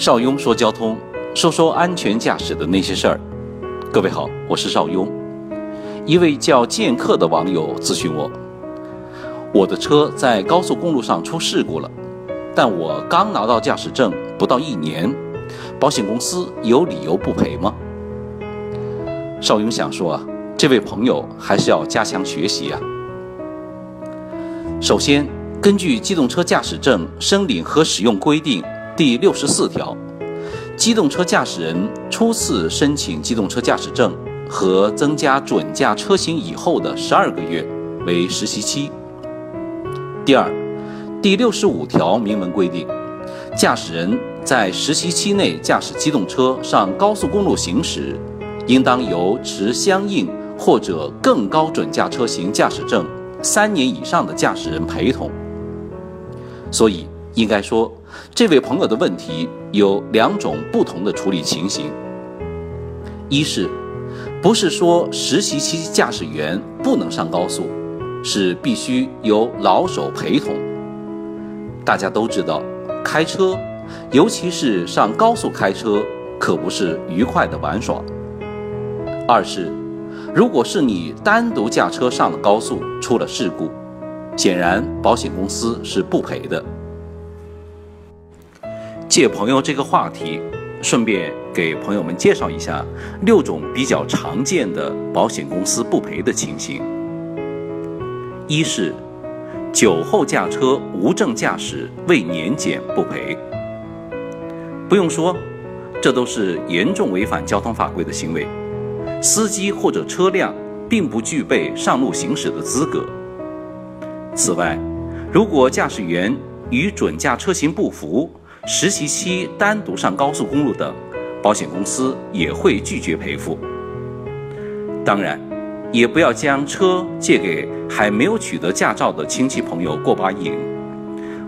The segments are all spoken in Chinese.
邵雍说交通，说说安全驾驶的那些事儿。各位好，我是邵雍。一位叫剑客的网友咨询我，我的车在高速公路上出事故了，但我刚拿到驾驶证不到一年，保险公司有理由不赔吗？邵雍想说啊，这位朋友还是要加强学习啊。首先，根据《机动车驾驶证申领和使用规定》。第六十四条，机动车驾驶人初次申请机动车驾驶证和增加准驾车型以后的十二个月为实习期。第二，第六十五条明文规定，驾驶人在实习期内驾驶机动车上高速公路行驶，应当由持相应或者更高准驾车型驾驶证三年以上的驾驶人陪同。所以。应该说，这位朋友的问题有两种不同的处理情形：一是，不是说实习期驾驶员不能上高速，是必须由老手陪同。大家都知道，开车，尤其是上高速开车，可不是愉快的玩耍。二是，如果是你单独驾车上了高速，出了事故，显然保险公司是不赔的。借朋友这个话题，顺便给朋友们介绍一下六种比较常见的保险公司不赔的情形。一是酒后驾车无证驾驶未年检不赔。不用说，这都是严重违反交通法规的行为，司机或者车辆并不具备上路行驶的资格。此外，如果驾驶员与准驾车型不符，实习期单独上高速公路等，保险公司也会拒绝赔付。当然，也不要将车借给还没有取得驾照的亲戚朋友过把瘾，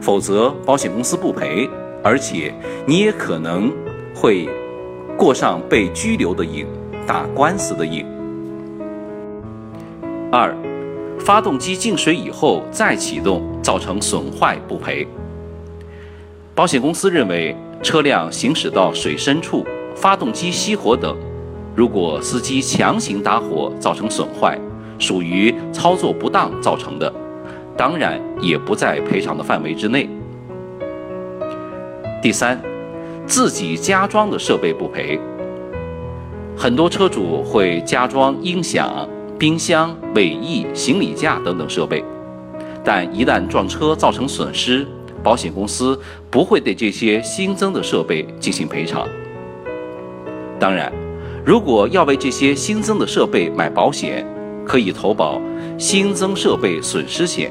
否则保险公司不赔，而且你也可能会过上被拘留的瘾、打官司的瘾。二，发动机进水以后再启动造成损坏不赔。保险公司认为，车辆行驶到水深处，发动机熄火等，如果司机强行打火造成损坏，属于操作不当造成的，当然也不在赔偿的范围之内。第三，自己加装的设备不赔。很多车主会加装音响、冰箱、尾翼、行李架等等设备，但一旦撞车造成损失，保险公司不会对这些新增的设备进行赔偿。当然，如果要为这些新增的设备买保险，可以投保新增设备损失险。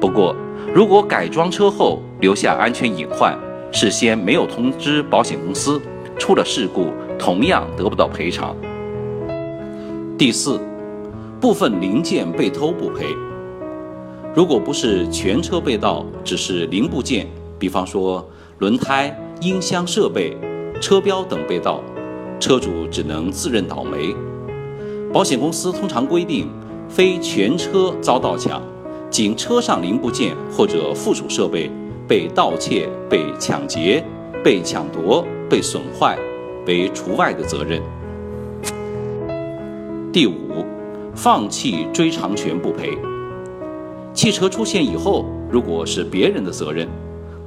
不过，如果改装车后留下安全隐患，事先没有通知保险公司，出了事故同样得不到赔偿。第四，部分零件被偷不赔。如果不是全车被盗，只是零部件，比方说轮胎、音箱设备、车标等被盗，车主只能自认倒霉。保险公司通常规定，非全车遭盗抢，仅车上零部件或者附属设备被盗窃、被抢劫、被抢夺、被损坏，为除外的责任。第五，放弃追偿权不赔。汽车出现以后，如果是别人的责任，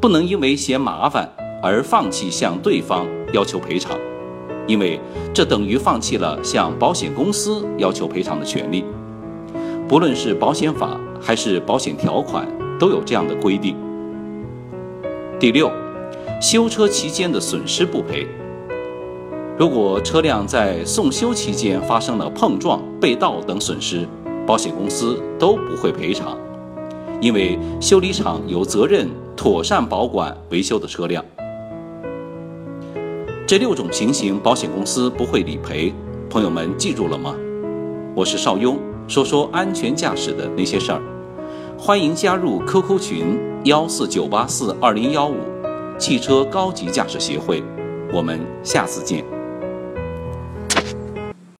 不能因为嫌麻烦而放弃向对方要求赔偿，因为这等于放弃了向保险公司要求赔偿的权利。不论是保险法还是保险条款，都有这样的规定。第六，修车期间的损失不赔。如果车辆在送修期间发生了碰撞、被盗等损失，保险公司都不会赔偿。因为修理厂有责任妥善保管维修的车辆，这六种情形保险公司不会理赔。朋友们记住了吗？我是邵雍，说说安全驾驶的那些事儿。欢迎加入 QQ 群幺四九八四二零幺五，汽车高级驾驶协会。我们下次见。